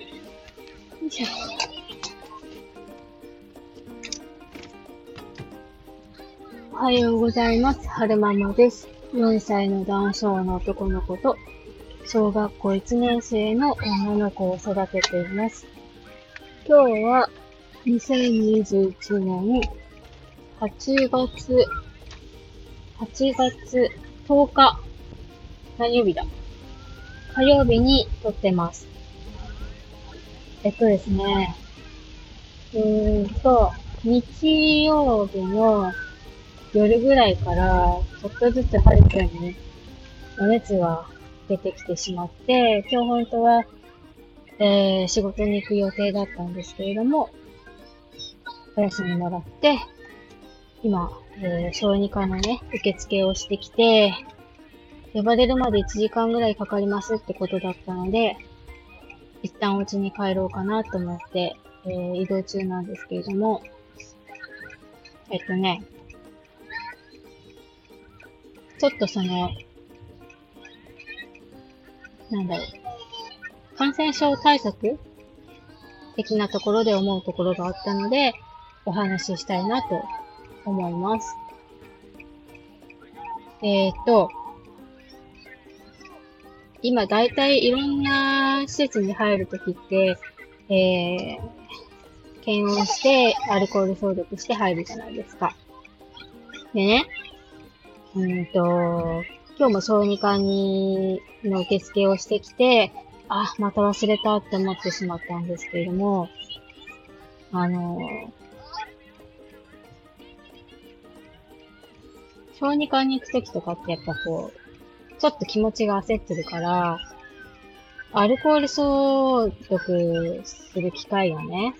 よいしょ。おはようございます。春ママです。4歳の男性の男の子と、小学校1年生の女の子を育てています。今日は、2021年8月、8月10日、何曜日だ？火曜日に撮ってます。えっとですね、うーんと、日曜日の夜ぐらいから、ちょっとずつはるくんにお熱が出てきてしまって、今日本当は、えー、仕事に行く予定だったんですけれども、お休みもらって、今、えー、小児科のね、受付をしてきて、呼ばれるまで1時間ぐらいかかりますってことだったので、一旦お家に帰ろうかなと思って、えー、移動中なんですけれども、えっとね、ちょっとその、なんだろう、感染症対策的なところで思うところがあったので、お話ししたいなと思います。えー、っと、今だいたいいろんな施設に入るときって、えー、検温して、アルコール消毒して入るじゃないですか。でね、うんと、今日も小児科に、の受付をしてきて、あ、また忘れたって思ってしまったんですけれども、あの、小児科に行くときとかってやっぱこう、ちょっと気持ちが焦ってるから、アルコール消毒する機会がね、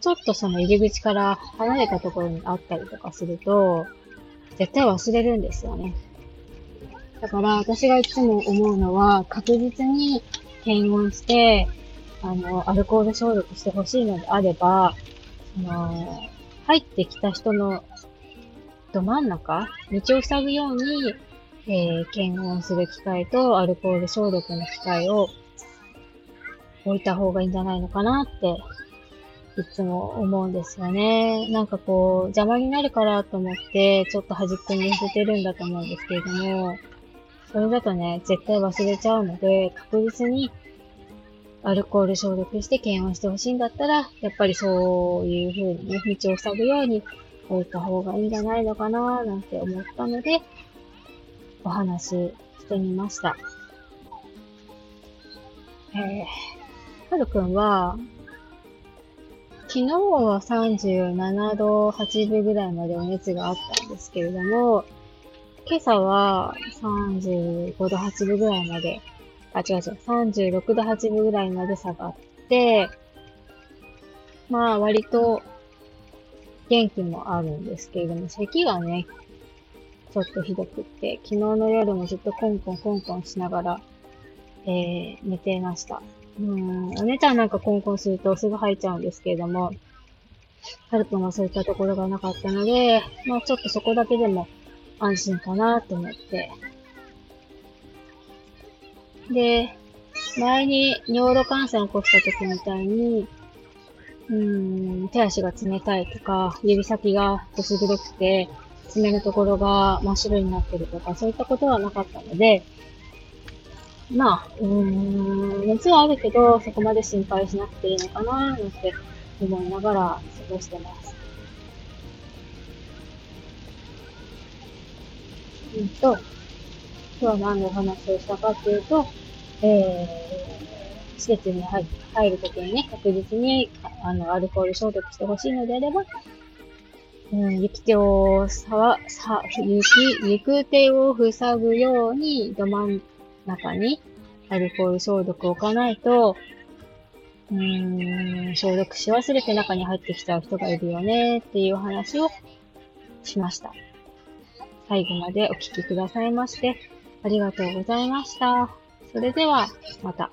ちょっとその入り口から離れたところにあったりとかすると、絶対忘れるんですよね。だから私がいつも思うのは、確実に検温して、あの、アルコール消毒してほしいのであれば、その、入ってきた人のど真ん中、道を塞ぐように、えー、検温する機械とアルコール消毒の機械を置いた方がいいんじゃないのかなって、いつも思うんですよね。なんかこう、邪魔になるからと思って、ちょっと端っこに寄せてるんだと思うんですけれども、それだとね、絶対忘れちゃうので、確実にアルコール消毒して検温してほしいんだったら、やっぱりそういう風にね、道を塞ぐように置いた方がいいんじゃないのかななんて思ったので、お話ししてみました。えー、はるくんは、昨日は37度8分ぐらいまでお熱があったんですけれども、今朝は35度8分ぐらいまで、あ、違う違う、36度8分ぐらいまで下がって、まあ割と元気もあるんですけれども、咳がね、ちょっとひどくって、昨日の夜もずっとコンコンコンコンしながら、えー、寝ていました。うん、お姉ちゃんなんかコンコンするとすぐ吐いちゃうんですけれども、はるくんはそういったところがなかったので、まあちょっとそこだけでも安心かなと思って。で、前に尿路感染起こした時みたいに、うん、手足が冷たいとか、指先がどす黒くて、爪のところが真っ白になってるとか、そういったことはなかったので、まあ、うーん、熱はあるけど、そこまで心配しなくていいのかな、なんて思いながら過ごしてます。うんと、今日は何のお話をしたかっていうと、えー、施設に入入るときにね、確実にあのアルコール消毒してほしいのであれば、うん、行き手をさわ、さ、行き、行く手を塞ぐように、ど真ん中にアルコール消毒を置かないと、うーん、消毒し忘れて中に入ってきちゃう人がいるよねっていう話をしました。最後までお聞きくださいまして、ありがとうございました。それでは、また。